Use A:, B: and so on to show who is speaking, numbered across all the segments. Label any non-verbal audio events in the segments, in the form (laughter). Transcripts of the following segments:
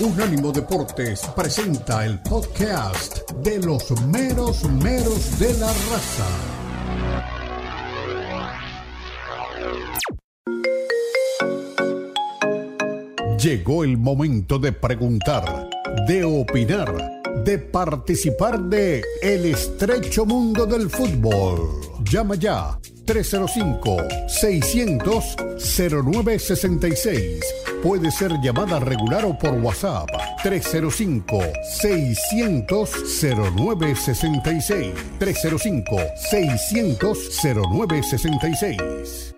A: Unánimo Deportes presenta el podcast de los meros meros de la raza. Llegó el momento de preguntar, de opinar, de participar de El estrecho mundo del fútbol. Llama ya 305-600-0966. Puede ser llamada regular o por WhatsApp. 305-600-0966. 305-600-0966.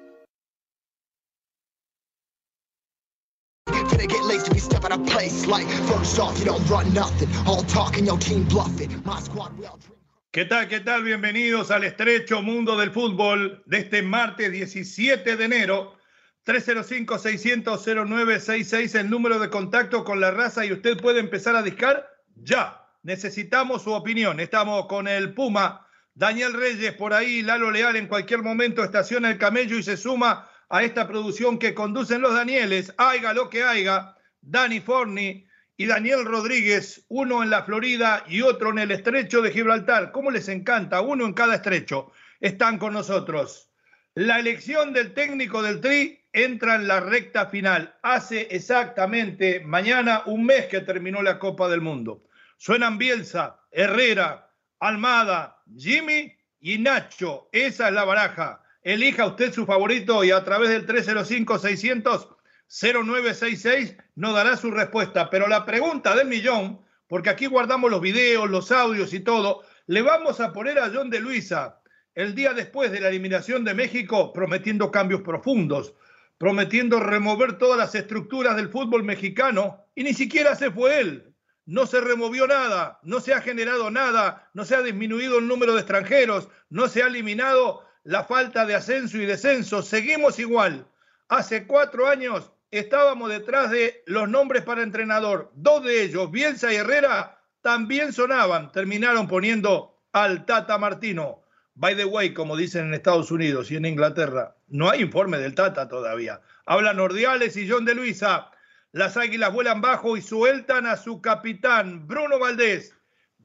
B: ¿Qué tal? ¿Qué tal? Bienvenidos al estrecho mundo del fútbol de este martes 17 de enero. 305-600-0966, el número de contacto con la raza y usted puede empezar a discar ya. Necesitamos su opinión. Estamos con el Puma, Daniel Reyes por ahí, Lalo Leal en cualquier momento estaciona el camello y se suma a esta producción que conducen los Danieles, haiga lo que haiga, Dani Forni, y Daniel Rodríguez, uno en la Florida y otro en el estrecho de Gibraltar. ¿Cómo les encanta? Uno en cada estrecho. Están con nosotros. La elección del técnico del Tri entra en la recta final. Hace exactamente mañana un mes que terminó la Copa del Mundo. Suenan Bielsa, Herrera, Almada, Jimmy y Nacho. Esa es la baraja. Elija usted su favorito y a través del 305 600 0966 nos dará su respuesta. Pero la pregunta del millón, porque aquí guardamos los videos, los audios y todo, le vamos a poner a John de Luisa el día después de la eliminación de México prometiendo cambios profundos, prometiendo remover todas las estructuras del fútbol mexicano y ni siquiera se fue él. No se removió nada, no se ha generado nada, no se ha disminuido el número de extranjeros, no se ha eliminado la falta de ascenso y descenso. Seguimos igual. Hace cuatro años estábamos detrás de los nombres para entrenador. Dos de ellos, Bielsa y Herrera, también sonaban. Terminaron poniendo al Tata Martino. By the way, como dicen en Estados Unidos y en Inglaterra, no hay informe del Tata todavía. Hablan Ordiales y John de Luisa. Las águilas vuelan bajo y sueltan a su capitán, Bruno Valdés.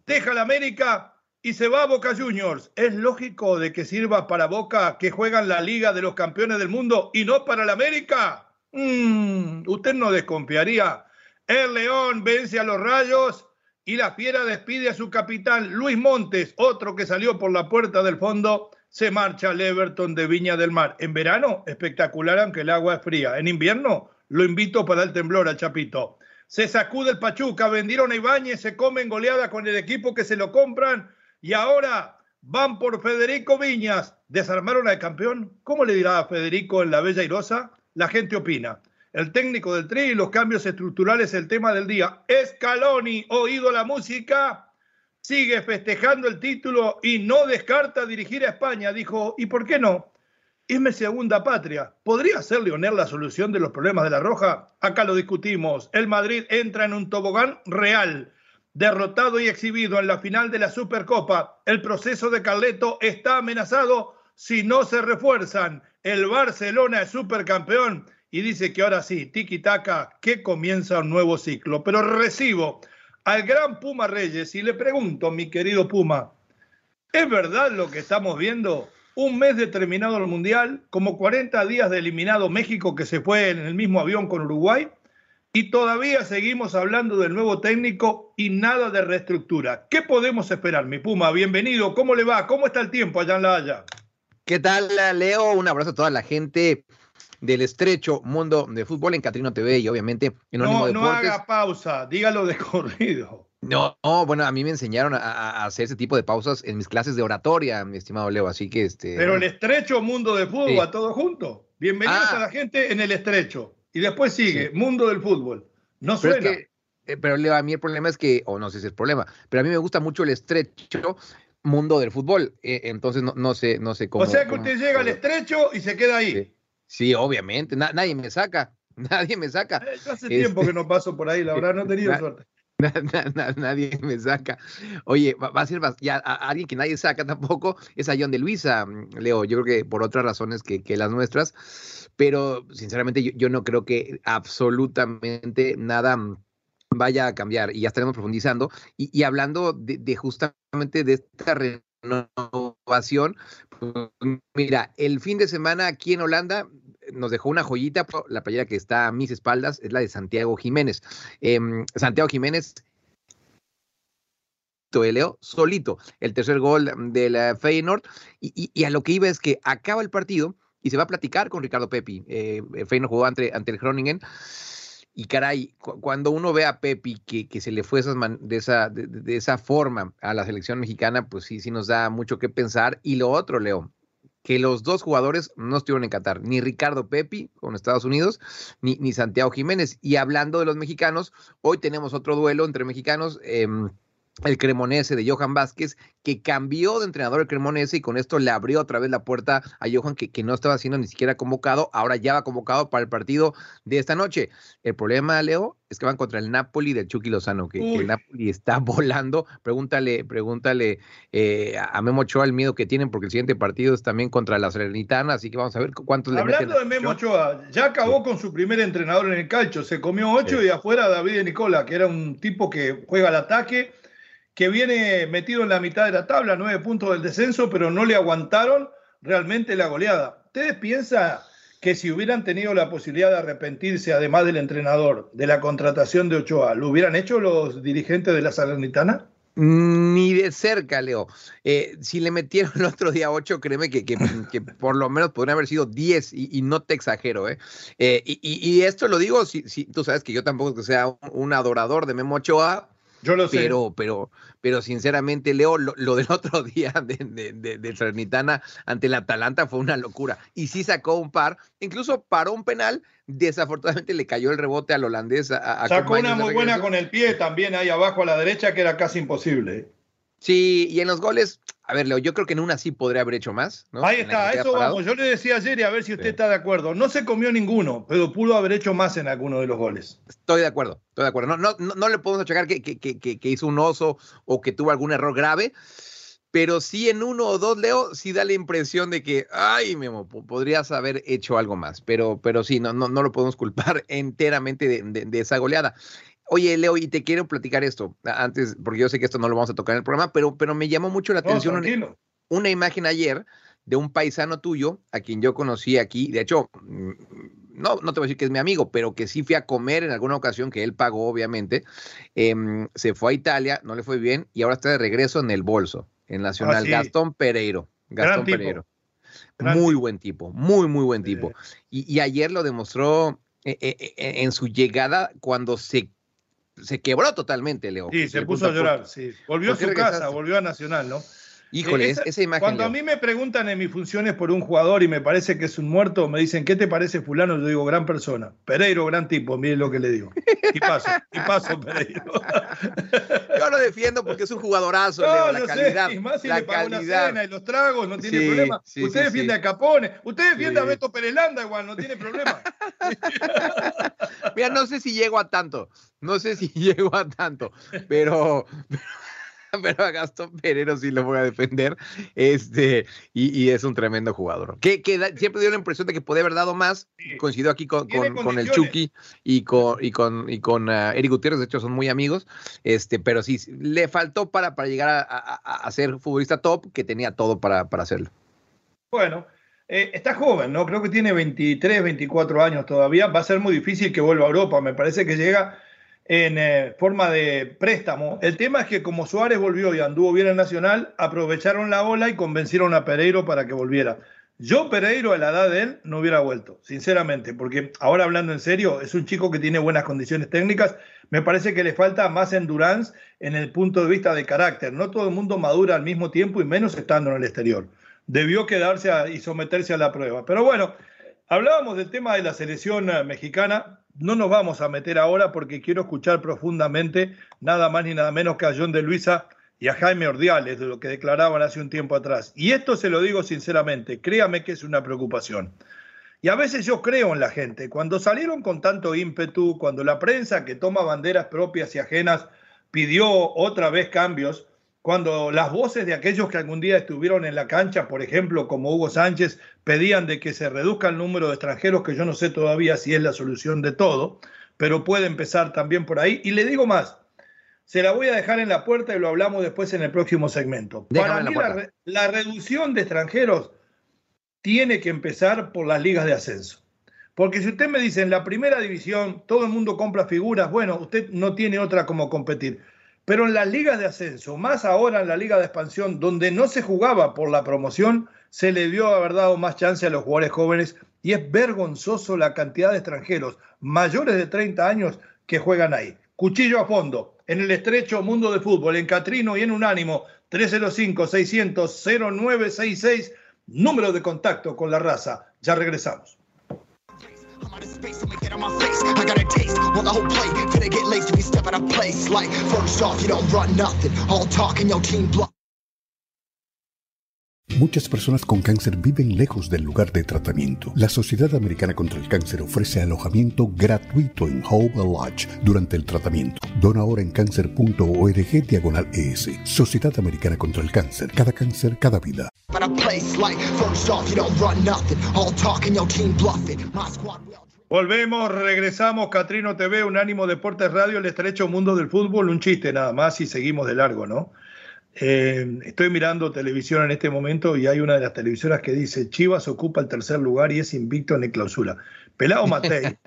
B: Deja la América y se va a Boca Juniors. ¿Es lógico de que sirva para Boca que juegan la Liga de los Campeones del Mundo y no para la América? Mm, usted no desconfiaría. El León vence a los Rayos y la Fiera despide a su capitán Luis Montes, otro que salió por la puerta del fondo. Se marcha al Everton de Viña del Mar. En verano, espectacular, aunque el agua es fría. En invierno, lo invito para el temblor al Chapito. Se sacude el Pachuca, vendieron a Ibáñez, se comen goleada con el equipo que se lo compran y ahora van por Federico Viñas. ¿Desarmaron al campeón? ¿Cómo le dirá a Federico en la Bella Irosa? La gente opina. El técnico del Tri y los cambios estructurales, el tema del día. Scaloni, oído la música, sigue festejando el título y no descarta dirigir a España. Dijo, ¿y por qué no? Es mi segunda patria. ¿Podría ser Lionel la solución de los problemas de la Roja? Acá lo discutimos. El Madrid entra en un tobogán real. Derrotado y exhibido en la final de la Supercopa, el proceso de Carleto está amenazado si no se refuerzan. El Barcelona es supercampeón y dice que ahora sí, tiki taka, que comienza un nuevo ciclo. Pero recibo al gran Puma Reyes y le pregunto, mi querido Puma, ¿es verdad lo que estamos viendo? Un mes de terminado el Mundial, como 40 días de eliminado México que se fue en el mismo avión con Uruguay, y todavía seguimos hablando del nuevo técnico y nada de reestructura. ¿Qué podemos esperar, mi Puma? Bienvenido, ¿cómo le va? ¿Cómo está el tiempo allá en La Haya?
C: ¿Qué tal, Leo? Un abrazo a toda la gente del estrecho mundo de fútbol en Catrino TV y obviamente en
B: No, no haga pausa, dígalo de corrido.
C: No, no, bueno, a mí me enseñaron a, hacer ese tipo de pausas en mis clases de oratoria, mi estimado Leo, así que este.
B: Pero el estrecho mundo de fútbol, a todo junto. Bienvenidos ah. a la gente en el estrecho. Y después sigue, mundo del fútbol. No suena.
C: Eh, pero Leo, a mí el problema es que, o no sé si es el problema, pero a mí me gusta mucho el estrecho mundo del fútbol. Eh, entonces no, no, sé, no sé cómo.
B: O sea que usted llega al estrecho y se queda ahí.
C: Sí, obviamente. nadie me saca. (laughs) Nadie me saca.
B: Eh, hace tiempo que no paso por ahí, la verdad, no he tenido (laughs) suerte. (laughs)
C: nadie me saca. Oye, va, a ser ya a, alguien que nadie saca tampoco es a John de Luisa, mm, Leo. Yo creo que por otras razones que, que las nuestras, pero sinceramente yo, yo, no creo que absolutamente nada mm, vaya a cambiar y ya estaremos profundizando. Y, hablando de, justamente de esta renovación, pues, mira, el fin de semana aquí en Holanda nos dejó una joyita, la playera que está a mis espaldas es la de Santiago Jiménez. Em, Santiago Jiménez Leo, solito, el tercer gol de la Feyenoord. Y, a lo que iba es que acaba el partido y se va a platicar con Ricardo Pepi. Eh, Feyenoord jugó ante, ante el Groningen. Y caray, cuando uno ve a Pepi que, que se le fue de, esa, de, esa forma a la selección mexicana, pues sí, sí nos da mucho que pensar. Y lo otro, Leo, que los dos jugadores no estuvieron en Qatar, ni Ricardo Pepi con Estados Unidos, ni, ni Santiago Jiménez. Y hablando de los mexicanos, hoy tenemos otro duelo entre mexicanos. Eh, el Cremonese de Johan Vázquez, que cambió de entrenador el Cremonese y con esto le abrió otra vez la puerta a Johan, que, que, no estaba siendo ni siquiera convocado, ahora ya va convocado para el partido de esta noche. El problema, Leo, es que van contra el Napoli del Chucky Lozano, que, el Napoli está (laughs) volando. Pregúntale, pregúntale eh, a Memo Ochoa el miedo que tienen, porque el siguiente partido es también contra la Serenitana, así que vamos a ver cuántos
B: le meten. Hablando de Memo Ochoa, ya acabó con su primer entrenador en el calcho, se comió ocho y afuera David Nicola, que era un tipo que juega al ataque que viene metido en la mitad de la tabla, nueve puntos del descenso, pero no le aguantaron realmente la goleada. ¿Ustedes piensan que si hubieran tenido la posibilidad de arrepentirse, además del entrenador, de la contratación de Ochoa, ¿lo hubieran hecho los dirigentes de la Salernitana?
C: Ni de cerca, Leo. Eh, si le metieron el (laughs) otro día ocho, créeme que, que, por lo menos podrían haber sido diez, y, no te exagero. ¿eh? eh y, esto lo digo, si, si, tú sabes que yo tampoco que sea un adorador de Memo Ochoa,
B: yo lo
C: sé. Pero, pero, pero sinceramente, Leo, lo, del (laughs) otro día de, de, de, ante el Atalanta fue una locura. Y sí sacó un par, incluso paró un penal. Desafortunadamente le cayó el rebote al holandés. A,
B: sacó una muy buena con el pie también ahí abajo a la derecha, que era casi imposible.
C: Sí, y en los goles, a ver, Leo, yo creo que en una sí podría haber hecho más. ¿no?
B: Ahí está, eso vamos. Yo le decía ayer y a ver si usted está de acuerdo. No se comió ninguno, pero pudo haber hecho más en alguno de los goles.
C: Estoy de acuerdo, estoy de acuerdo. No, no, no, le podemos achacar que, que, que, que, hizo un oso o que tuvo algún error grave, pero sí en uno o dos, Leo, sí da la impresión de que, ay, Memo, podrías haber hecho algo más. Pero, pero sí, no, no, no lo podemos culpar (laughs) enteramente de, de esa goleada. Oye, Leo, y te quiero platicar esto antes, porque yo sé que esto no lo vamos a tocar en el programa, pero, pero me llamó mucho la atención una, imagen ayer de un paisano tuyo, a quien yo conocí aquí. De hecho, mm, no, no te voy a decir que es mi amigo, pero que sí fui a comer en alguna ocasión, que él pagó, obviamente. Em, se fue a Italia, no le fue bien, y ahora está de regreso en el bolso, en Nacional. Ah, Gastón Pereiro. Gastón Pereiro. muy buen tipo, muy, muy buen tipo. Y, ayer lo demostró eh, eh, eh, en su llegada cuando se se quebró totalmente, Leo.
B: Sí, se puso a llorar, sí. Volvió a su casa, volvió a Nacional, ¿no?
C: Híjole, esa, imagen.
B: Cuando a mí me preguntan en mis funciones por un jugador y me parece que es un muerto, me dicen, ¿qué te parece fulano? Yo digo, gran persona. Pereiro, gran tipo, miren lo que le digo. Y paso, y paso, Pereiro. (laughs)
C: Yo lo defiendo porque es un jugadorazo, no, la calidad.
B: Sé, y más si le paga una cena y los tragos, no tiene problema. usted defiende a Capone, usted defiende a Beto Perelanda igual, no tiene problema. (laughs)
C: Mira, no sé si llego a tanto, no sé si (laughs) llego a tanto, pero (laughs) pero a Gastón Pereiro sí lo voy a defender. Este, y, es un tremendo jugador. Que, siempre dio la impresión de que podía haber dado más. Coincidió aquí con, con, el Chucky y con, y con, y con uh, Eric Gutiérrez, de hecho son muy amigos. Este, pero sí, le faltó para, para llegar a, a, ser futbolista top, que tenía todo para, para hacerlo.
B: Bueno, eh, está joven, ¿no? Creo que tiene 23, 24 años todavía. Va a ser muy difícil que vuelva a Europa. Me parece que llega en eh, forma de préstamo. El tema es que como Suárez volvió y anduvo bien en Nacional, aprovecharon la ola y convencieron a Pereiro para que volviera. Yo Pereiro a la edad de él no hubiera vuelto, sinceramente, porque ahora hablando en serio, es un chico que tiene buenas condiciones técnicas, me parece que le falta más endurance en el punto de vista de carácter. No todo el mundo madura al mismo tiempo y menos estando en el exterior. Debió quedarse y someterse a la prueba. Pero bueno, hablábamos del tema de la selección eh, mexicana no nos vamos a meter ahora porque quiero escuchar profundamente nada más ni nada menos que a John de Luisa y a Jaime Ordiales de lo que declaraban hace un tiempo atrás. Y esto se lo digo sinceramente, créame que es una preocupación. Y a veces yo creo en la gente. Cuando salieron con tanto ímpetu, cuando la prensa que toma banderas propias y ajenas pidió otra vez cambios, cuando las voces de aquellos que algún día estuvieron en la cancha, por ejemplo, como Hugo Sánchez, pedían de que se reduzca el número de extranjeros, que yo no sé todavía si es la solución de todo, pero puede empezar también por ahí. Y le digo más, se la voy a dejar en la puerta y lo hablamos después en el próximo segmento. Para mí la, la, reducción de extranjeros tiene que empezar por las ligas de ascenso. Porque si usted me dice en la primera división todo el mundo compra figuras, bueno, usted no tiene otra como competir. Pero en las ligas de ascenso, más ahora en la liga de expansión, donde no se jugaba por la promoción, se le dio haber dado más chance a los jugadores jóvenes y es vergonzoso la cantidad de extranjeros mayores de 30 años que juegan ahí. Cuchillo a fondo, en el estrecho mundo de fútbol, en Catrino y en Unánimo, 305-600-0966, número de contacto con la raza. Ya regresamos.
A: Muchas personas con cáncer viven lejos del lugar de tratamiento. La Sociedad Americana contra el Cáncer ofrece alojamiento gratuito en Hope Lodge durante el tratamiento. Dona ahora en cáncer.org diagonal ES. Sociedad Americana contra el Cáncer. Cada cáncer, cada vida.
B: Volvemos, regresamos, Catrino TV, Unánimo Deportes Radio, el estrecho mundo del fútbol, un chiste nada más y seguimos de largo, ¿no? Eh, estoy mirando televisión en este momento y hay una de las televisoras que dice Chivas ocupa el tercer lugar y es invicto en el clausura. Pelado Matei,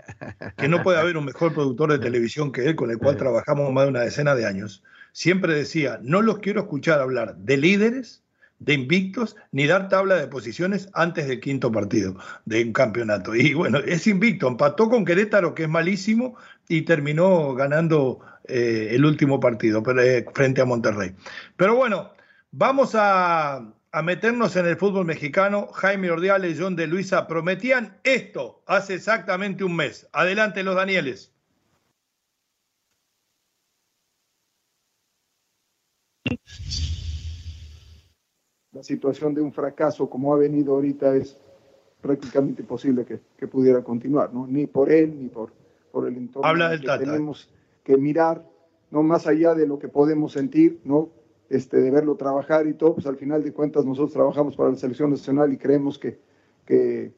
B: que no puede haber un mejor productor de televisión que él, con el cual trabajamos más de una decena de años, siempre decía, no los quiero escuchar hablar de líderes, de invictos, ni dar tabla de posiciones antes del quinto partido de un campeonato. Y bueno, es invicto, empató con Querétaro, que es malísimo, y terminó ganando eh, el último partido eh, frente a Monterrey. Pero bueno, vamos a, meternos en el fútbol mexicano. Jaime Ordiales y John de Luisa prometían esto hace exactamente un mes. Adelante los Danieles.
D: La situación de un fracaso como ha venido ahorita es prácticamente imposible que, pudiera continuar, ¿no? Ni por él, ni por, por el entorno.
B: Habla del Tata.
D: Tenemos que mirar, no más allá de lo que podemos sentir, ¿no? Este, de verlo trabajar y todo, pues al final de cuentas nosotros trabajamos para la selección nacional y creemos que, que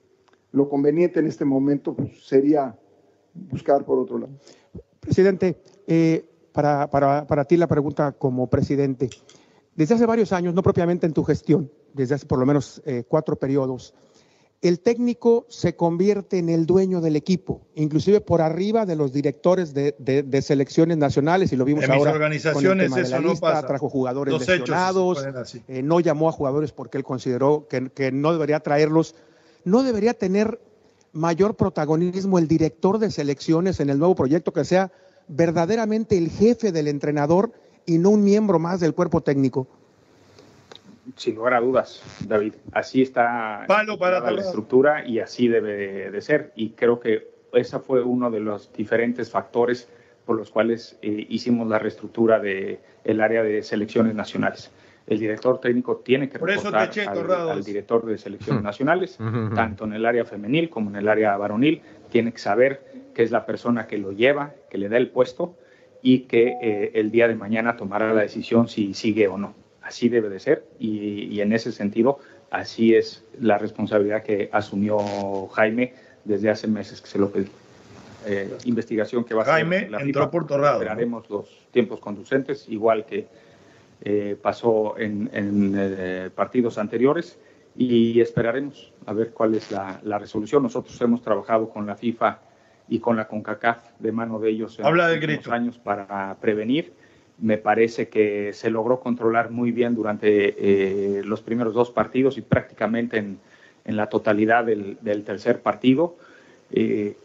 D: lo conveniente en este momento pues, sería buscar por otro lado.
E: Presidente, eh, para, para, para ti la pregunta como presidente. Desde hace varios años, no propiamente en tu gestión, desde hace por lo menos eh, cuatro periodos, el técnico se convierte en el dueño del equipo, inclusive por arriba de los directores de, selecciones nacionales, y lo vimos
B: en
E: ahora.
B: Mis organizaciones con eso no pasa.
E: Trajo jugadores lesionados, eh, no llamó a jugadores porque él consideró que, que no debería traerlos. No debería tener mayor protagonismo el director de selecciones en el nuevo proyecto, que sea verdaderamente el jefe del entrenador y no un miembro más del cuerpo técnico
F: sin lugar a dudas, David. Así está la estructura y así debe de, ser. Y creo que ese fue uno de los diferentes factores por los cuales eh, hicimos la reestructura del el área de selecciones nacionales. El director técnico tiene que reportar al, director de selecciones nacionales, tanto en el área femenil como en el área varonil. Tiene que saber que es la persona que lo lleva, que le da el puesto y que eh, el día de mañana tomará la decisión si sigue o no así debe de ser y, en ese sentido así es la responsabilidad que asumió Jaime desde hace meses que se lo pedí. Eh, investigación que va a
B: Jaime la entró por Torrado.
F: Esperaremos los tiempos conducentes, igual que eh, pasó en, eh, partidos anteriores, y esperaremos a ver cuál es la, resolución. Nosotros hemos trabajado con la FIFA y con la CONCACAF de mano de ellos en
B: Habla
F: los años para prevenir. Me parece que se logró controlar muy bien durante eh, los primeros dos partidos y prácticamente en, la totalidad del, tercer partido. Eh,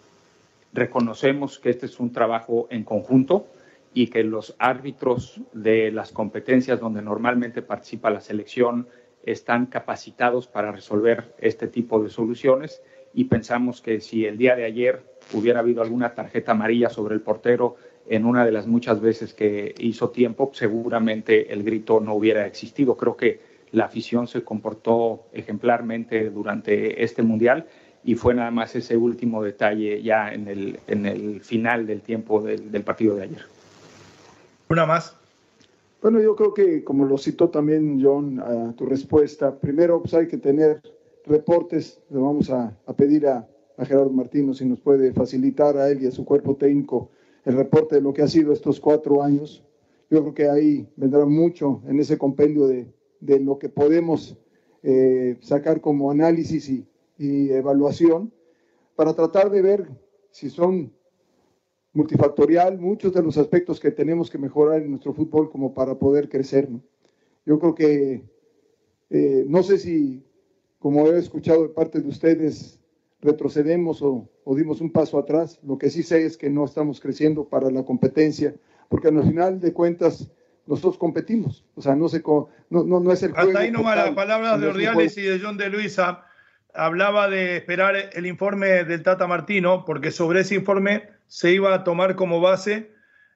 F: reconocemos que este es un trabajo en conjunto y que los árbitros de las competencias donde normalmente participa la selección están capacitados para resolver este tipo de soluciones y pensamos que si el día de ayer hubiera habido alguna tarjeta amarilla sobre el portero en una de las muchas veces que hizo tiempo, seguramente el grito no hubiera existido. Creo que la afición se comportó ejemplarmente durante este mundial y fue nada más ese último detalle ya en el, en el final del tiempo del, partido de ayer.
B: Una más.
D: Bueno, yo creo que como lo citó también John a tu respuesta, primero pues hay que tener reportes, le vamos a, pedir a, a Gerardo Martino si nos puede facilitar a él y a su cuerpo técnico el reporte de lo que ha sido estos cuatro años. Yo creo que ahí vendrá mucho en ese compendio de, de lo que podemos eh, sacar como análisis y, y, evaluación para tratar de ver si son multifactorial muchos de los aspectos que tenemos que mejorar en nuestro fútbol como para poder crecer. ¿no? Yo creo que eh, no sé si, como he escuchado de parte de ustedes, retrocedemos o, o, dimos un paso atrás. Lo que sí sé es que no estamos creciendo para la competencia, porque al final de cuentas nosotros competimos. O sea, no, se, no, no, no es el
B: Hasta ahí nomás las palabras de Ordiales y de John de Luisa. Hablaba de esperar el informe del Tata Martino, porque sobre ese informe se iba a tomar como base.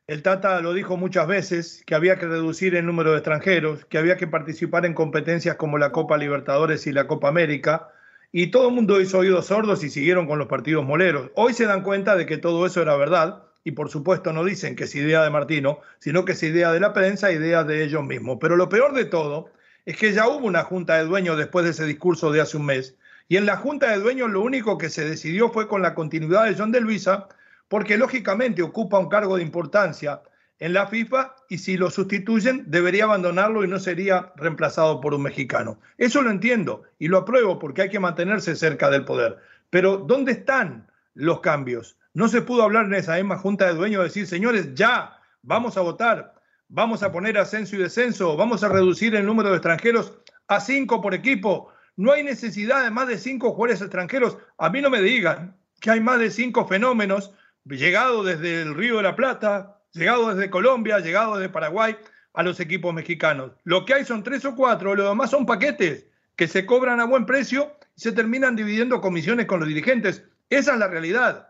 B: El Tata lo dijo muchas veces, que había que reducir el número de extranjeros, que había que participar en competencias como la Copa Libertadores y la Copa América, y todo el mundo hizo oídos sordos y siguieron con los partidos moleros. Hoy se dan cuenta de que todo eso era verdad, y por supuesto no dicen que es idea de Martino, sino que es idea de la prensa, idea de ellos mismos. Pero lo peor de todo es que ya hubo una junta de dueños después de ese discurso de hace un mes, y en la junta de dueños lo único que se decidió fue con la continuidad de John de Luisa, porque lógicamente ocupa un cargo de importancia en la FIFA y si lo sustituyen debería abandonarlo y no sería reemplazado por un mexicano. Eso lo entiendo y lo apruebo porque hay que mantenerse cerca del poder. Pero ¿dónde están los cambios? No se pudo hablar en esa misma junta de dueños, decir, señores, ya, vamos a votar, vamos a poner ascenso y descenso, vamos a reducir el número de extranjeros a cinco por equipo. No hay necesidad de más de cinco jugadores extranjeros. A mí no me digan que hay más de cinco fenómenos llegados desde el Río de la Plata, llegados desde Colombia, llegados desde Paraguay a los equipos mexicanos. Lo que hay son tres o cuatro, lo demás son paquetes que se cobran a buen precio y se terminan dividiendo comisiones con los dirigentes. Esa es la realidad.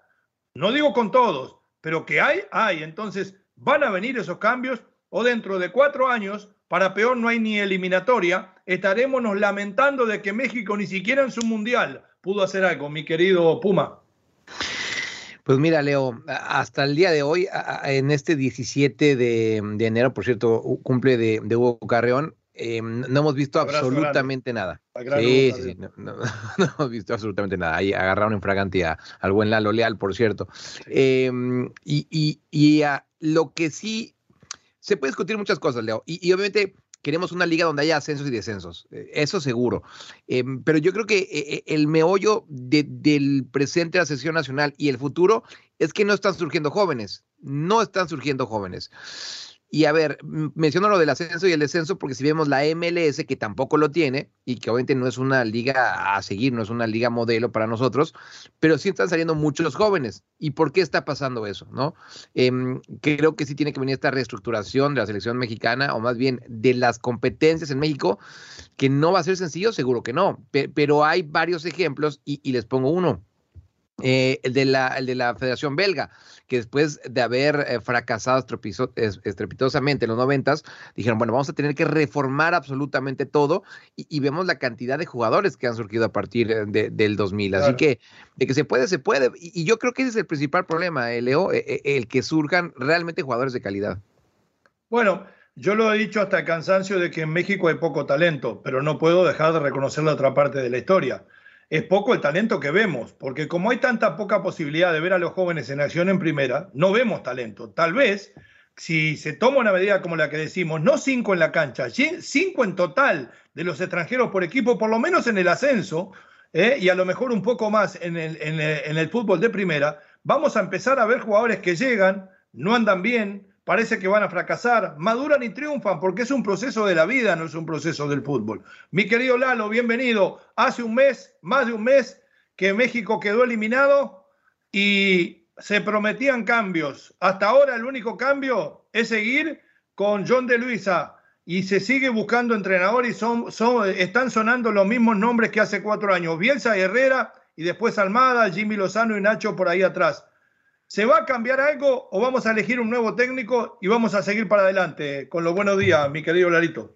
B: No digo con todos, pero que hay, hay. Entonces, van a venir esos cambios o dentro de cuatro años, para peor no hay ni eliminatoria, estaremos lamentando de que México ni siquiera en su mundial pudo hacer algo, mi querido Puma.
C: Pues mira, Leo, hasta el día de hoy, en este 17 de, enero, por cierto, cumple de, de Hugo Carreón, eh, no hemos visto absolutamente nada. Sí, sí, sí no, no, (laughs) no, hemos visto absolutamente nada. Ahí agarraron en fragante al buen Lalo Leal, por cierto. Eh, y y, y a, lo que sí se puede discutir muchas cosas, Leo. Y, y, obviamente queremos una liga donde haya ascensos y descensos. Eh, eso seguro. Eh, pero yo creo que eh, el meollo de, del presente de la sesión nacional y el futuro es que no están surgiendo jóvenes. No están surgiendo jóvenes. Y a ver, menciono lo del ascenso y el descenso porque si vemos la MLS, que tampoco lo tiene y que obviamente no es una liga a seguir, no es una liga modelo para nosotros, pero sí están saliendo muchos jóvenes. ¿Y por qué está pasando eso? ¿no? Eh, creo que sí tiene que venir esta reestructuración de la selección mexicana, o más bien de las competencias en México, que no va a ser sencillo, seguro que no, pero hay varios ejemplos y, y les pongo uno. Eh, el, de la, el de la Federación Belga, que después de haber eh, fracasado estrepitosamente en los noventas, dijeron, bueno, vamos a tener que reformar absolutamente todo y, y, vemos la cantidad de jugadores que han surgido a partir de, del 2000. Claro. Así que de que se puede, se puede. Y, y, yo creo que ese es el principal problema, eh, Leo, eh, el que surjan realmente jugadores de calidad.
B: Bueno, yo lo he dicho hasta el cansancio de que en México hay poco talento, pero no puedo dejar de reconocer la otra parte de la historia es poco el talento que vemos, porque como hay tanta poca posibilidad de ver a los jóvenes en acción en primera, no vemos talento. Tal vez, si se toma una medida como la que decimos, no cinco en la cancha, cinco en total de los extranjeros por equipo, por lo menos en el ascenso, ¿eh? y a lo mejor un poco más en el, en, el, en el fútbol de primera, vamos a empezar a ver jugadores que llegan, no andan bien, parece que van a fracasar, maduran y triunfan, porque es un proceso de la vida, no es un proceso del fútbol. Mi querido Lalo, bienvenido. Hace un mes, más de un mes, que México quedó eliminado y se prometían cambios. Hasta ahora el único cambio es seguir con John de Luisa y se sigue buscando entrenador y son, son, están sonando los mismos nombres que hace cuatro años. Bielsa Herrera y después Almada, Jimmy Lozano y Nacho por ahí atrás. ¿Se va a cambiar algo o vamos a elegir un nuevo técnico y vamos a seguir para adelante? Con los buenos días, mi querido Larito.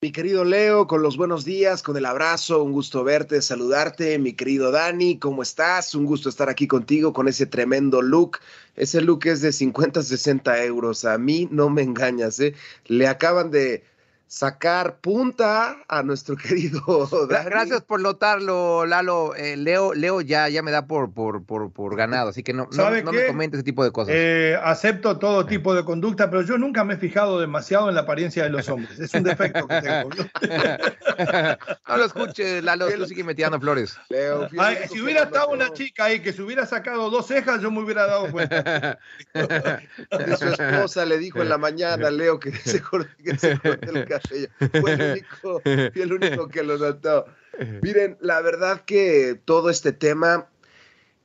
G: Mi querido Leo, con los buenos días, con el abrazo, un gusto verte, saludarte. Mi querido Dani, ¿cómo estás? Un gusto estar aquí contigo con ese tremendo look. Ese look es de 50, 60 euros. A mí no me engañas, ¿eh? Le acaban de, sacar punta a nuestro (laughs) querido Dani.
C: Gracias por notarlo, Lalo. Eh, Leo, Leo ya, ya me da por, por, por, por ganado, así que no, no, no me comente ese tipo de cosas.
B: Eh, acepto todo tipo de conducta, pero yo nunca me he fijado demasiado en la apariencia de los hombres. Es un defecto que tengo.
C: no (laughs) lo escuches, Lalo, tú sigue metiendo flores.
B: Leo, Ay, si hubiera estado una chica ahí que se hubiera sacado dos cejas, yo me hubiera dado cuenta. (laughs)
G: su esposa le dijo en la mañana, Leo, que se corte, que se corte el fue el único, el único que lo notó. Miren, la verdad que todo este tema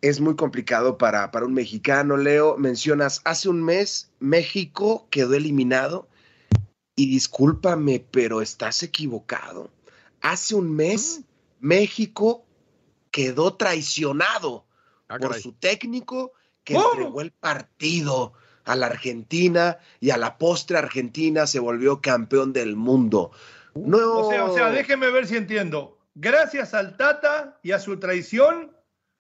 G: es muy complicado para, para un mexicano. Leo, mencionas, hace un mes México quedó eliminado y discúlpame, pero estás equivocado. Hace un mes México quedó traicionado ah, por su técnico que entregó el partido a la Argentina y a la postre Argentina se volvió campeón del mundo.
B: No... O, sea, o sea, déjeme ver si entiendo. Gracias al Tata y a su traición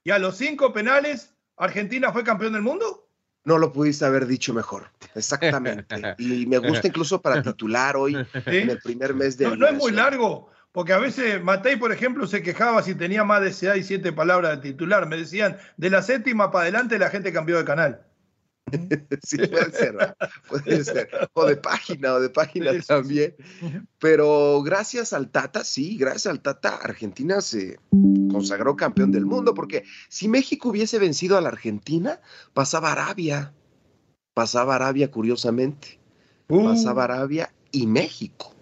B: y a los cinco penales, ¿Argentina fue campeón del mundo?
G: No lo pudiste haber dicho mejor, exactamente. (laughs) Y me gusta incluso para titular hoy en el primer mes de.
B: No, no es muy largo, porque a veces Matei, por ejemplo, se quejaba si tenía más de 6 y 7 palabras de titular. Me decían, de la séptima para adelante la gente cambió de canal. (laughs)
G: sí, puede ser, puede ser. O de página, o de página también. Pero gracias al Tata, sí, gracias al Tata, Argentina se consagró campeón del mundo, porque si México hubiese vencido a la Argentina, pasaba Arabia. Pasaba Arabia, curiosamente. Uh. Pasaba Arabia y México.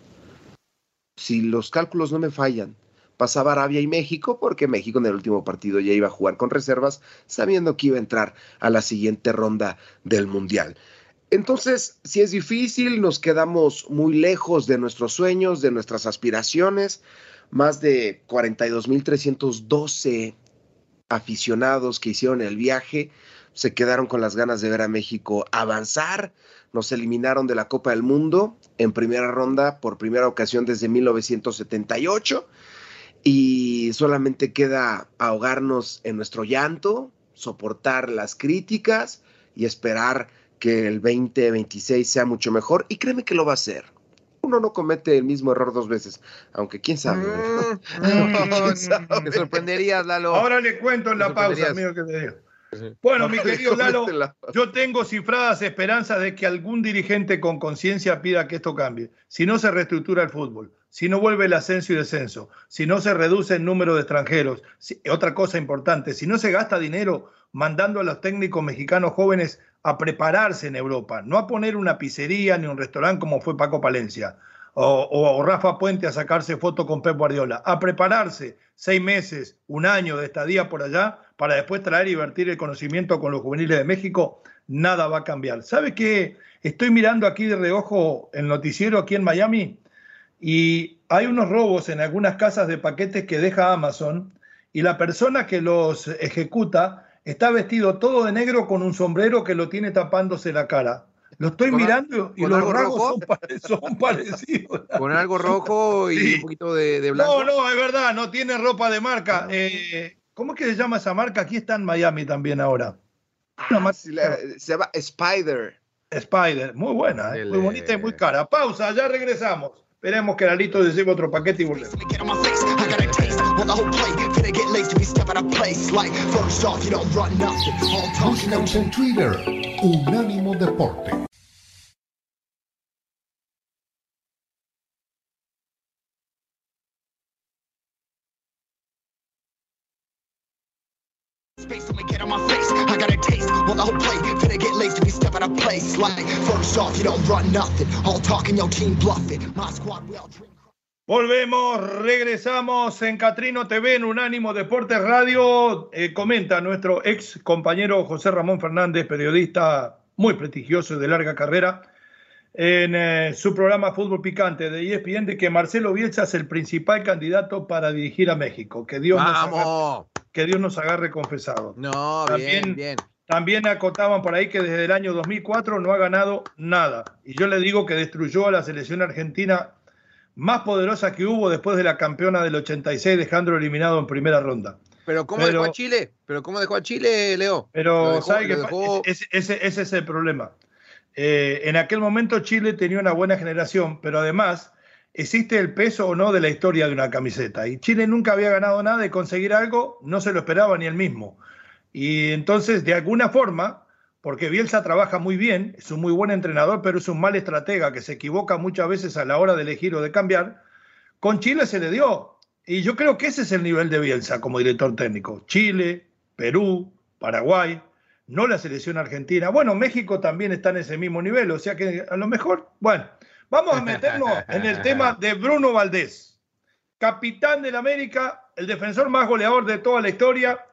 G: Si los cálculos no me fallan pasaba Arabia y México, porque México en el último partido ya iba a jugar con reservas, sabiendo que iba a entrar a la siguiente ronda del Mundial. Entonces, si es difícil, nos quedamos muy lejos de nuestros sueños, de nuestras aspiraciones. Más de 42.312 aficionados que hicieron el viaje se quedaron con las ganas de ver a México avanzar. Nos eliminaron de la Copa del Mundo en primera ronda por primera ocasión desde 1978 y solamente queda ahogarnos en nuestro llanto, soportar las críticas y esperar que el 2026 sea mucho mejor. Y créeme que lo va a hacer. Uno no comete el mismo error dos veces, aunque quién sabe.
C: Mm, (laughs) mm, me (laughs) sorprenderías, Lalo.
B: Ahora le cuento en la pausa, amigo, que te digo. Bueno, mi querido Lalo, yo tengo cifradas esperanzas de que algún dirigente con conciencia pida que esto cambie. Si no se reestructura el fútbol, si no vuelve el ascenso y descenso, si no se reduce el número de extranjeros, otra cosa importante, si no se gasta dinero mandando a los técnicos mexicanos jóvenes a prepararse en Europa, no a poner una pizzería ni un restaurante como fue Paco Palencia, o, o, Rafa Puente a sacarse foto con Pep Guardiola, a prepararse seis meses, un año de estadía por allá, para después traer y vertir el conocimiento con los juveniles de México, nada va a cambiar. ¿Sabe qué? Estoy mirando aquí de reojo el noticiero aquí en Miami y hay unos robos en algunas casas de paquetes que deja Amazon y la persona que los ejecuta está vestido todo de negro con un sombrero que lo tiene tapándose la cara. Lo estoy mirando y los rasgos son, (laughs) parecidos.
C: Con algo rojo y un poquito de, blanco.
B: No, no, es verdad, no tiene ropa de marca. Eh, ¿Cómo es que se llama esa marca? Aquí está en Miami también ahora.
G: Ah, se llama Spider.
B: Spider, muy buena, ¿eh? muy bonita y muy cara. Pausa, ya regresamos. Esperemos que Lalito lleve otro paquete y volvemos.
A: en Twitter, Unánimo Deporte.
B: Volvemos, regresamos en Catrino TV en Unánimo Deportes Radio. Eh, comenta nuestro ex compañero José Ramón Fernández, periodista muy prestigioso y de larga carrera, en eh, su programa Fútbol Picante de ESPN de que Marcelo Bielsa es el principal candidato para dirigir a México. Que Dios, Nos, agarre, que Dios nos agarre confesado.
C: No, bien, bien.
B: También acotaban por ahí que desde el año 2004 no ha ganado nada. Y yo le digo que destruyó a la selección argentina más poderosa que hubo después de la campeona del 86, dejando eliminado en primera ronda.
C: Pero ¿cómo dejó a Chile? ¿Pero cómo dejó a Chile, Leo?
B: Pero, ¿sabe qué? Ese, ese, es el problema. Eh, en aquel momento Chile tenía una buena generación, pero además existe el peso o no de la historia de una camiseta. Y Chile nunca había ganado nada y conseguir algo no se lo esperaba ni él mismo. Y entonces, de alguna forma, porque Bielsa trabaja muy bien, es un muy buen entrenador, pero es un mal estratega que se equivoca muchas veces a la hora de elegir o de cambiar, con Chile se le dio. Y yo creo que ese es el nivel de Bielsa como director técnico. Chile, Perú, Paraguay, no la selección argentina. Bueno, México también está en ese mismo nivel, o sea que a lo mejor, bueno, vamos a meternos (laughs) en el tema de Bruno Valdés, capitán del América, el defensor más goleador de toda la historia.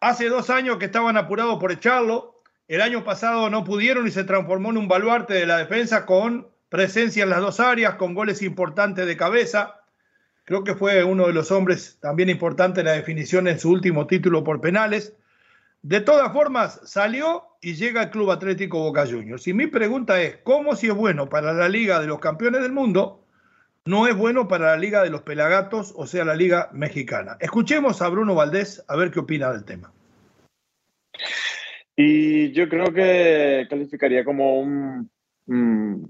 B: Hace dos años que estaban apurados por echarlo, el año pasado no pudieron y se transformó en un baluarte de la defensa con presencia en las dos áreas, con goles importantes de cabeza. Creo que fue uno de los hombres también importantes en la definición en su último título por penales. De todas formas, salió y llega al Club Atlético Boca Juniors. Y mi pregunta es, ¿cómo si es bueno para la Liga de los Campeones del Mundo, no es bueno para la Liga de los Pelagatos, o sea, la Liga Mexicana? Escuchemos a Bruno Valdés a ver qué opina del tema.
H: Y yo creo que calificaría como un,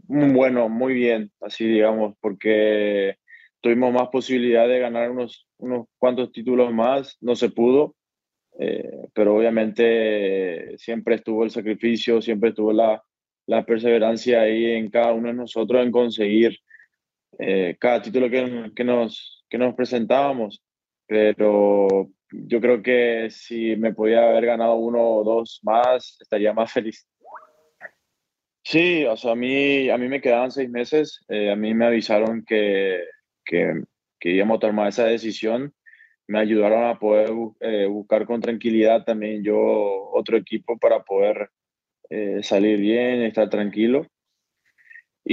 H: bueno, muy bien, así digamos, porque tuvimos más posibilidad de ganar unos, unos cuantos títulos más, no se pudo, eh, pero obviamente siempre estuvo el sacrificio, siempre estuvo la, la, perseverancia ahí en cada uno de nosotros en conseguir eh, cada título que, nos, que nos presentábamos, pero yo creo que si me podía haber ganado uno o dos más, estaría más feliz. Sí, o sea, a mí, a mí me quedaban seis meses. Eh, a mí me avisaron que, que, que, íbamos a tomar esa decisión. Me ayudaron a poder eh, buscar con tranquilidad también yo otro equipo para poder eh, salir bien, estar tranquilo.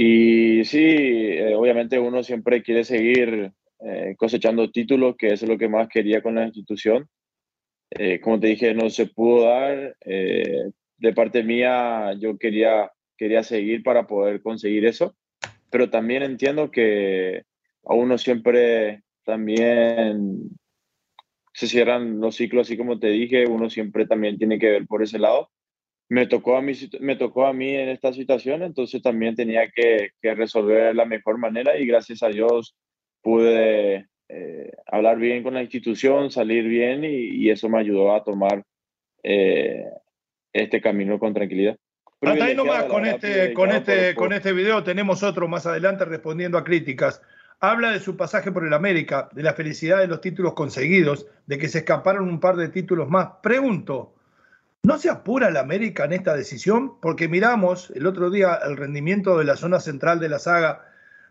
H: Y sí, obviamente uno siempre quiere seguir eh, cosechando títulos, que eso es lo que más quería con la institución. Eh, como te dije, no se pudo dar. Eh, de parte mía, yo quería, quería seguir para poder conseguir eso, pero también entiendo que a uno siempre también se cierran los ciclos, así como te dije, uno siempre también tiene que ver por ese lado. Me tocó a mí, me tocó a mí en esta situación, entonces también tenía que, que resolver de la mejor manera y gracias a Dios pude eh, hablar bien con la institución, salir bien y, eso me ayudó a tomar eh, este camino con tranquilidad.
B: Hasta ahí nomás con este, con, este, con este video tenemos otro más adelante respondiendo a críticas. Habla de su pasaje por el América, de la felicidad de los títulos conseguidos, de que se escaparon un par de títulos más. Pregunto, ¿no se apura el América en esta decisión? Porque miramos el otro día el rendimiento de la zona central de la saga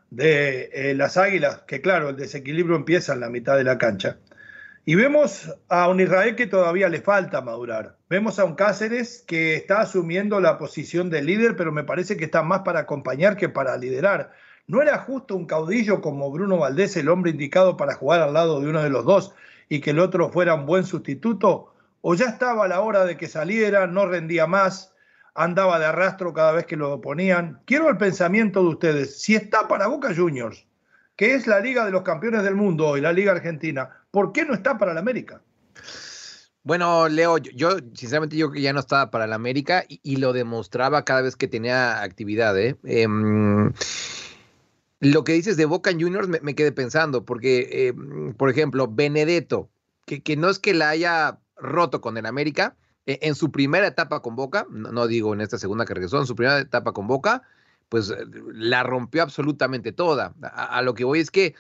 B: de eh, las Águilas, que claro, el desequilibrio empieza en la mitad de la cancha. Y vemos a un Israel que todavía le falta madurar. Vemos a un Cáceres que está asumiendo la posición de líder, pero me parece que está más para acompañar que para liderar. ¿No era justo un caudillo como Bruno Valdés el hombre indicado para jugar al lado de uno de los dos y que el otro fuera un buen sustituto? ¿O ya estaba a la hora de que saliera, no rendía más? andaba de arrastro cada vez que lo ponían. Quiero el pensamiento de ustedes. Si está para Boca Juniors, que es la Liga de los Campeones del Mundo y la Liga Argentina, ¿por qué no está para la América?
C: Bueno, Leo, yo, sinceramente yo que ya no estaba para la América y, lo demostraba cada vez que tenía actividad. ¿eh? Em, lo que dices de Boca Juniors me, quedé pensando, porque, em, por ejemplo, Benedetto, que no es que la haya roto con el América, e, en su primera etapa con Boca, no, digo en esta segunda que regresó, en su primera etapa con Boca, pues eh, la rompió absolutamente toda. A, lo que voy es que...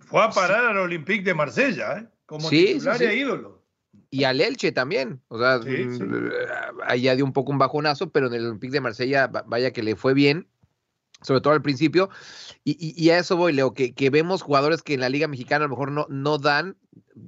B: Fue a parar al Olympique de Marsella, ¿eh? como titular e ídolo.
C: Y al Elche también, o sea, mm, allá dio un poco un bajonazo, pero en el Olympique de Marsella, vaya que le fue bien, sobre todo al principio. Y, a eso voy, Leo, que, que, vemos jugadores que en la Liga Mexicana a lo mejor no, no dan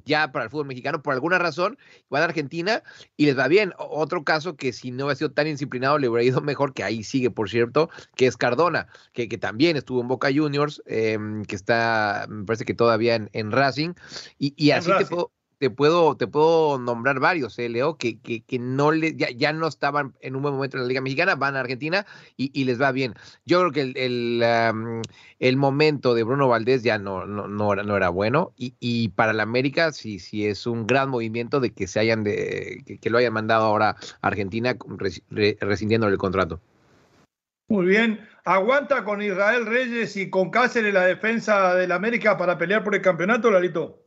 C: ya para el fútbol mexicano por alguna razón, van a Argentina y les va bien. Otro caso que si no hubiera sido tan disciplinado le hubiera ido (laughs) mejor, que ahí sigue, por cierto, que es Cardona, que, que también estuvo en Boca Juniors, em, que está, me parece que todavía en, Racing, y, y así te puedo te puedo, te puedo nombrar varios, eh, Leo, que, que, que no le, ya, ya, no estaban en un buen momento en la Liga Mexicana, van a Argentina y, y les va bien. Yo creo que el, el, el, momento de Bruno Valdés ya no, no, no, era, no era bueno y, y, para la América sí, sí es un gran movimiento de que se hayan de, que, lo hayan mandado ahora a Argentina rescindiendo el contrato.
B: Muy bien. ¿Aguanta con Israel Reyes y con Cáceres la defensa del América para pelear por el campeonato, Lalito?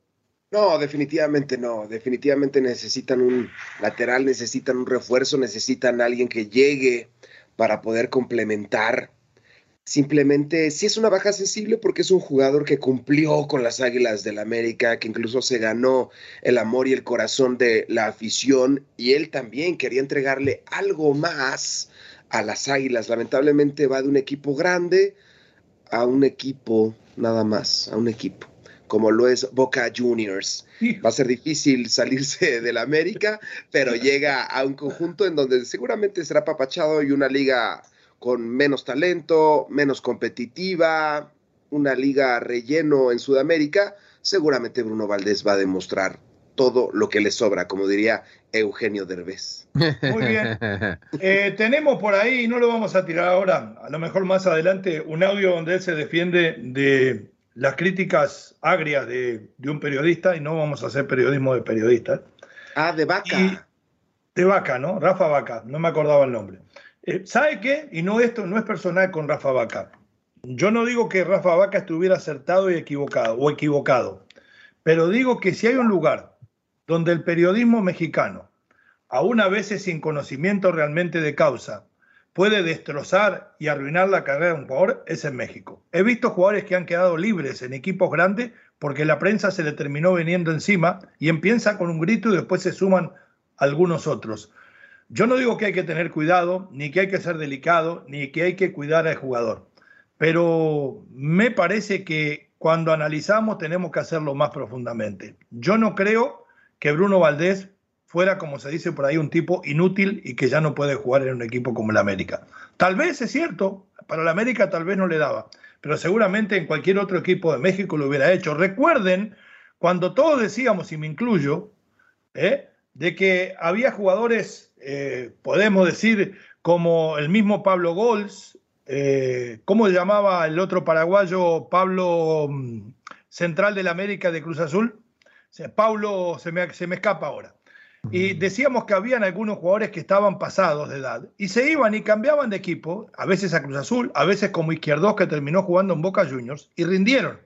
G: No, definitivamente no. Definitivamente necesitan un lateral, necesitan un refuerzo, necesitan alguien que llegue para poder complementar. Simplemente sí es una baja sensible porque es un jugador que cumplió con las Águilas del América, que incluso se ganó el amor y el corazón de la afición y él también quería entregarle algo más a las Águilas. Lamentablemente va de un equipo grande a un equipo nada más, a un equipo como lo es Boca Juniors. Va a ser difícil salirse del América, pero (laughs) llega a un conjunto en donde seguramente será papachado y una liga con menos talento, menos competitiva, una liga relleno en Sudamérica. Seguramente Bruno Valdés va a demostrar todo lo que le sobra, como diría Eugenio Derbez.
B: Muy bien. Eh, tenemos por ahí, no lo vamos a tirar ahora, a lo mejor más adelante, un audio donde él se defiende de las críticas agrias de, un periodista, y no vamos a hacer periodismo de periodistas.
G: Ah, de Vaca.
B: de Vaca, ¿no? Rafa Vaca, no me acordaba el nombre. Eh, ¿Sabe qué? Y no esto no es personal con Rafa Vaca. Yo no digo que Rafa Vaca estuviera acertado y equivocado o equivocado, pero digo que si hay un lugar donde el periodismo mexicano, aún a veces sin conocimiento realmente de causa, puede destrozar y arruinar la carrera de un jugador, es en México. He visto jugadores que han quedado libres en equipos grandes porque la prensa se le terminó viniendo encima y empieza con un grito y después se suman algunos otros. Yo no digo que hay que tener cuidado, ni que hay que ser delicado, ni que hay que cuidar al jugador, pero me parece que cuando analizamos tenemos que hacerlo más profundamente. Yo no creo que Bruno Valdés fuera, como se dice por ahí, un tipo inútil y que ya no puede jugar en un equipo como el América. Tal vez es cierto, para el América tal vez no le daba, pero seguramente en cualquier otro equipo de México lo hubiera hecho. Recuerden cuando todos decíamos, y me incluyo, ¿eh? de que había jugadores, eh, podemos decir, como el mismo Pablo Gols, eh, ¿cómo llamaba el otro paraguayo, Pablo mm, Central del América de Cruz Azul? Paulo se me, se me escapa ahora. Y decíamos que habían algunos jugadores que estaban pasados de edad y se iban y cambiaban de equipo, a veces a Cruz Azul, a veces como Izquierdos que terminó jugando en Boca Juniors y rindieron.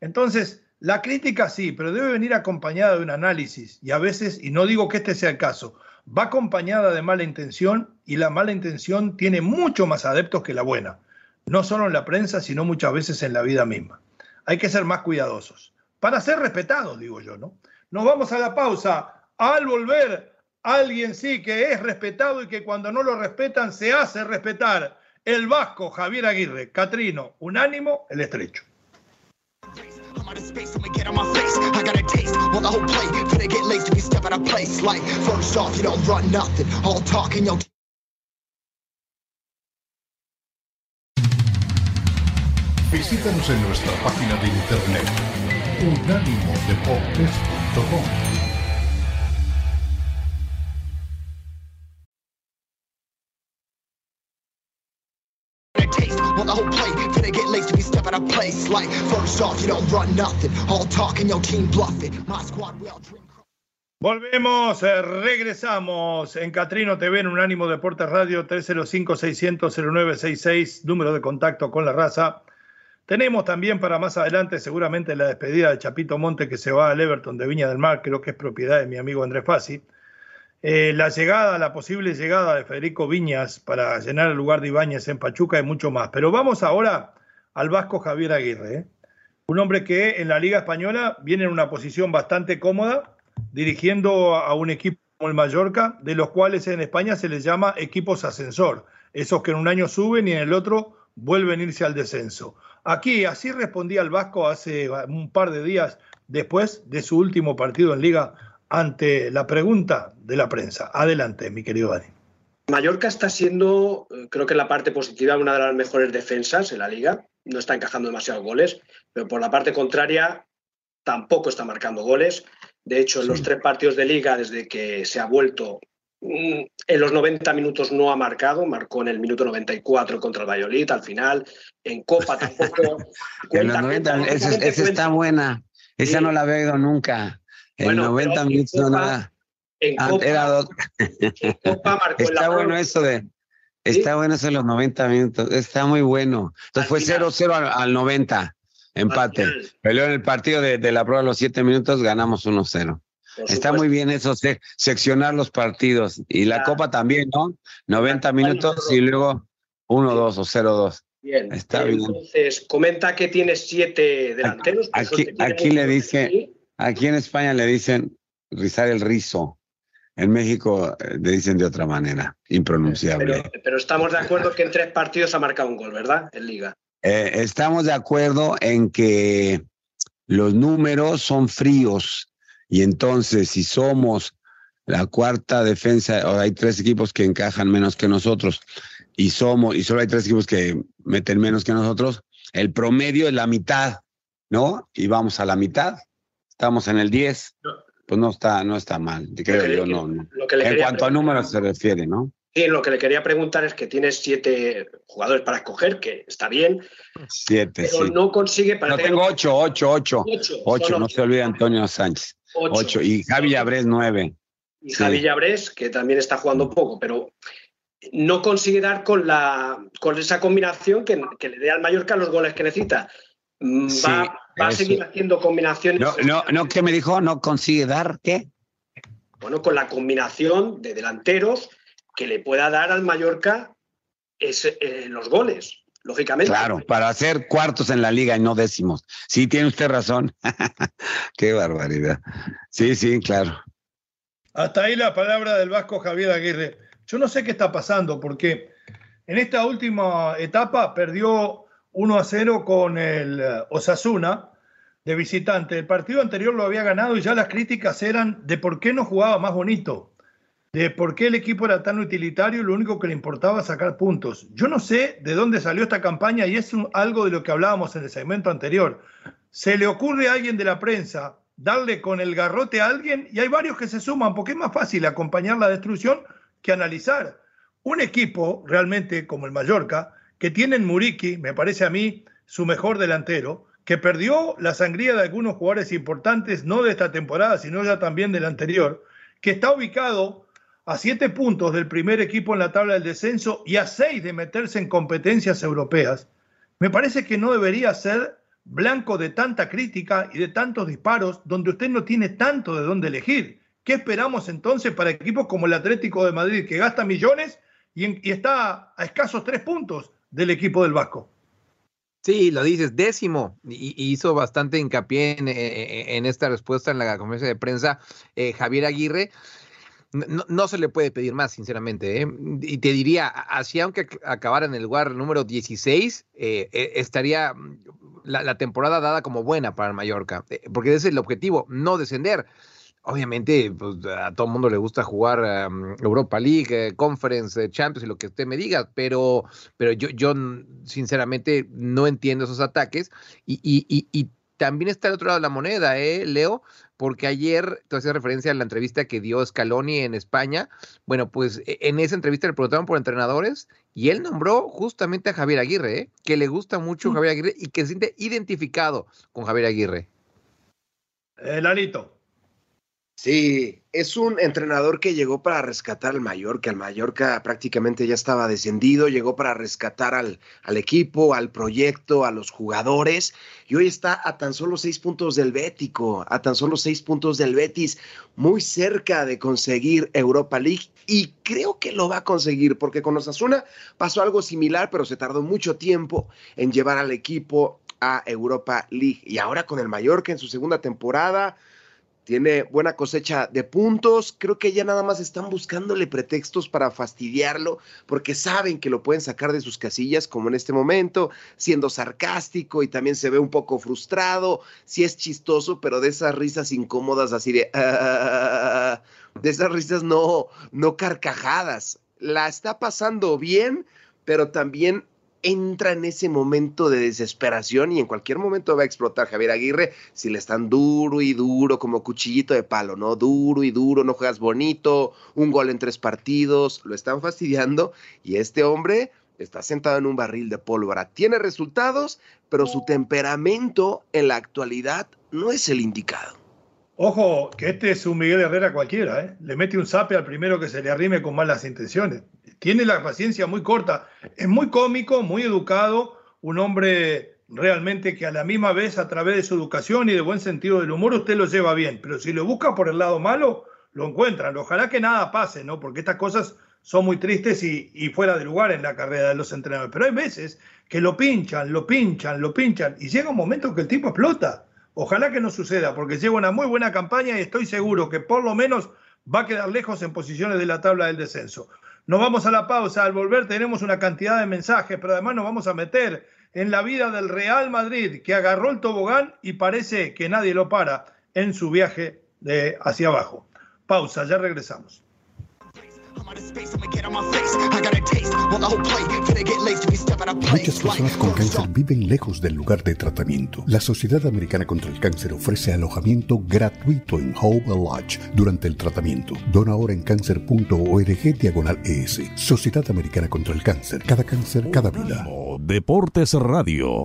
B: Entonces, la crítica sí, pero debe venir acompañada de un análisis y a veces, y no digo que este sea el caso, va acompañada de mala intención y la mala intención tiene mucho más adeptos que la buena, no solo en la prensa, sino muchas veces en la vida misma. Hay que ser más cuidadosos para ser respetados, digo yo, ¿no? Nos vamos a la pausa. Al volver, alguien sí que es respetado y que cuando no lo respetan se hace respetar. El vasco Javier Aguirre, Catrino, unánimo, el estrecho.
A: Visítanos en nuestra página de internet unánimodeportes.com. Finna get laced to be stepping a place like first off, you don't run nothing. All talking, your team bluffing. My squad will drink.
B: Volvemos, eh, regresamos en Catrino TV en Unánimo Deportes Radio 305-600-0966, número de contacto con la raza. Tenemos también para más adelante seguramente la despedida de Chapito Monte que se va al Everton de Viña del Mar, creo que es propiedad de mi amigo Andrés Fassi. Eh, la llegada, la posible llegada de Federico Viñas para llenar el lugar de Ibáñez en Pachuca y mucho más. Pero vamos ahora al vasco Javier Aguirre, ¿eh? un hombre que en la Liga Española viene en una posición bastante cómoda, dirigiendo a un equipo como el Mallorca, de los cuales en España se les llama equipos ascensor, esos que en un año suben y en el otro vuelven a irse al descenso. Aquí, así respondía el Vasco hace un par de días después de su último partido en Liga ante la pregunta de la prensa. Adelante, mi querido Dani.
I: Mallorca está siendo, eh, creo que en la parte positiva, una de las mejores defensas en la liga. No está encajando demasiados goles, pero por la parte contraria tampoco está marcando goles. De hecho, en los tres partidos de liga, desde que se ha vuelto Mm, en los 90 minutos no ha marcado, marcó en el minuto 94 contra el Valladolid al final, en Copa tampoco. (laughs)
J: en los 90, esa, está buena, esa no la veo nunca. En 90 minutos no nada.
I: En Copa,
J: Está bueno eso de, Está bueno eso los 90 minutos. Está muy bueno. Entonces fue 0-0 al, 90. Empate. Pero en el partido de, la prueba de los 7 minutos ganamos 1-0. Está muy bien eso, seccionar los partidos. Y la Copa también, ¿no? 90 minutos y luego 1-2 o 0-2.
I: Bien. Está bien. Entonces, comenta que tiene siete delanteros.
J: Aquí, aquí le dice, aquí en España le dicen rizar el rizo. En México eh, le dicen de otra manera, impronunciable.
I: Pero, estamos de acuerdo que en tres partidos ha marcado un gol, ¿verdad? En Liga.
J: Eh, estamos de acuerdo en que los números son fríos y entonces si somos la cuarta defensa, o hay tres equipos que encajan menos que nosotros y somos y solo hay tres equipos que meten menos que nosotros, el promedio es la mitad, ¿no? Y vamos a la mitad. Estamos en el 10 pues no está, no está mal. Creo yo, no. en cuanto a números se refiere, ¿no?
I: Sí, lo que le quería preguntar es que tienes siete jugadores para escoger, que está bien.
J: Siete,
I: pero no consigue.
J: No tengo ocho, ocho, ocho. Ocho, no se olvide Antonio Sánchez. Ocho. Y Javi Llabrés, nueve.
I: Y Javi Llabrés, que también está jugando poco, pero no consigue dar con, la, con esa combinación que, que le dé al Mallorca los goles que necesita. Mm, va, va a seguir haciendo combinaciones.
J: No, no, no, ¿qué me dijo? ¿No consigue dar qué?
I: Bueno, con la combinación de delanteros que le pueda dar al Mallorca eh, los goles, lógicamente.
J: Claro, para hacer cuartos en la liga y no décimos. Sí, tiene usted razón. (laughs) qué barbaridad. Sí, sí, claro.
B: Hasta ahí la palabra del vasco Javier Aguirre. Yo no sé qué está pasando, porque en esta última etapa perdió 1 a 0 con el eh, Osasuna de visitante. El partido anterior lo había ganado y ya las críticas eran de por qué no jugaba más bonito, de por qué el equipo era tan utilitario y lo único que le importaba sacar puntos. Yo no sé de dónde salió esta campaña y es algo de lo que hablábamos en el segmento anterior. Se le ocurre a alguien de la prensa darle con el garrote a alguien y hay varios que se suman porque es más fácil acompañar la destrucción que analizar. Un equipo realmente como el Mallorca que tienen Muriqui, me parece a mí, su mejor delantero, que perdió la sangría de algunos jugadores importantes, no de esta temporada, sino ya también del anterior, que está ubicado a siete puntos del primer equipo en la tabla del descenso y a seis de meterse en competencias europeas, me parece que no debería ser blanco de tanta crítica y de tantos disparos donde usted no tiene tanto de dónde elegir. ¿Qué esperamos entonces para equipos como el Atlético de Madrid, que gasta millones y, y está a escasos tres puntos del equipo del Vasco.
C: Sí, lo dices, décimo, y, hizo bastante hincapié en, esta respuesta en la conferencia de prensa eh, Javier Aguirre. No, se le puede pedir más, sinceramente. ¿eh? Y te diría, así aunque acabara en el lugar número 16, eh, estaría la, la, temporada dada como buena para el Mallorca, porque ese es el objetivo, no descender obviamente pues, a todo el mundo le gusta jugar Europa League, eh, Conference, eh, Champions y lo que usted me diga, pero, pero yo, yo sinceramente no entiendo esos ataques y, y, y, también está el otro lado de la moneda, ¿eh, Leo? Porque ayer te hacía referencia a la entrevista que dio Scaloni en España. Bueno, pues e, en esa entrevista le preguntaron por entrenadores y él nombró justamente a Javier Aguirre, ¿eh? que le gusta mucho mm. Javier Aguirre y que se siente identificado con Javier Aguirre.
B: El alito.
G: Sí, es un entrenador que llegó para rescatar al Mallorca. El Mallorca prácticamente ya estaba descendido, llegó para rescatar al, al, equipo, al proyecto, a los jugadores. Y hoy está a tan solo seis puntos del Bético, a tan solo seis puntos del Betis, muy cerca de conseguir Europa League. Y creo que lo va a conseguir, porque con Osasuna pasó algo similar, pero se tardó mucho tiempo en llevar al equipo a Europa League. Y ahora con el Mallorca en su segunda temporada tiene buena cosecha de puntos. Creo que ya nada más están buscándole pretextos para fastidiarlo porque saben que lo pueden sacar de sus casillas, como en este momento, siendo sarcástico y también se ve un poco frustrado. Sí es chistoso, pero de esas risas incómodas así de... Ah", de esas risas no, no carcajadas. La está pasando bien, pero también entra en ese momento de desesperación y en cualquier momento va a explotar Javier Aguirre si le están duro y duro como cuchillito de palo, ¿no? Duro y duro, no juegas bonito, un gol en tres partidos, lo están fastidiando y este hombre está sentado en un barril de pólvora. Tiene resultados, pero su temperamento en la actualidad no es el indicado.
B: Ojo, que este es un Miguel Herrera cualquiera, ¿eh? Le mete un zape al primero que se le arrime con malas intenciones. Tiene la paciencia muy corta. Es muy cómico, muy educado, un hombre realmente que a la misma vez a través de su educación y de buen sentido del humor usted lo lleva bien, pero si lo busca por el lado malo, lo encuentran. Ojalá que nada pase, ¿no? Porque estas cosas son muy tristes y, fuera de lugar en la carrera de los entrenadores. Pero hay veces que lo pinchan, lo pinchan, lo pinchan y llega un momento que el tipo explota. Ojalá que no suceda, porque lleva una muy buena campaña y estoy seguro que por lo menos va a quedar lejos en posiciones de la tabla del descenso. Nos vamos a la pausa. Al volver tenemos una cantidad de mensajes, pero además nos vamos a meter en la vida del Real Madrid, que agarró el tobogán y parece que nadie lo para en su viaje de hacia abajo. Pausa, ya regresamos.
A: Muchas personas con cáncer viven lejos del lugar de tratamiento. La Sociedad Americana contra el Cáncer ofrece alojamiento gratuito en Hope Lodge durante el tratamiento. Dona ahora en cáncer.org diagonal ES. Sociedad Americana contra el Cáncer. Cada cáncer, cada vida.
K: Deportes Radio.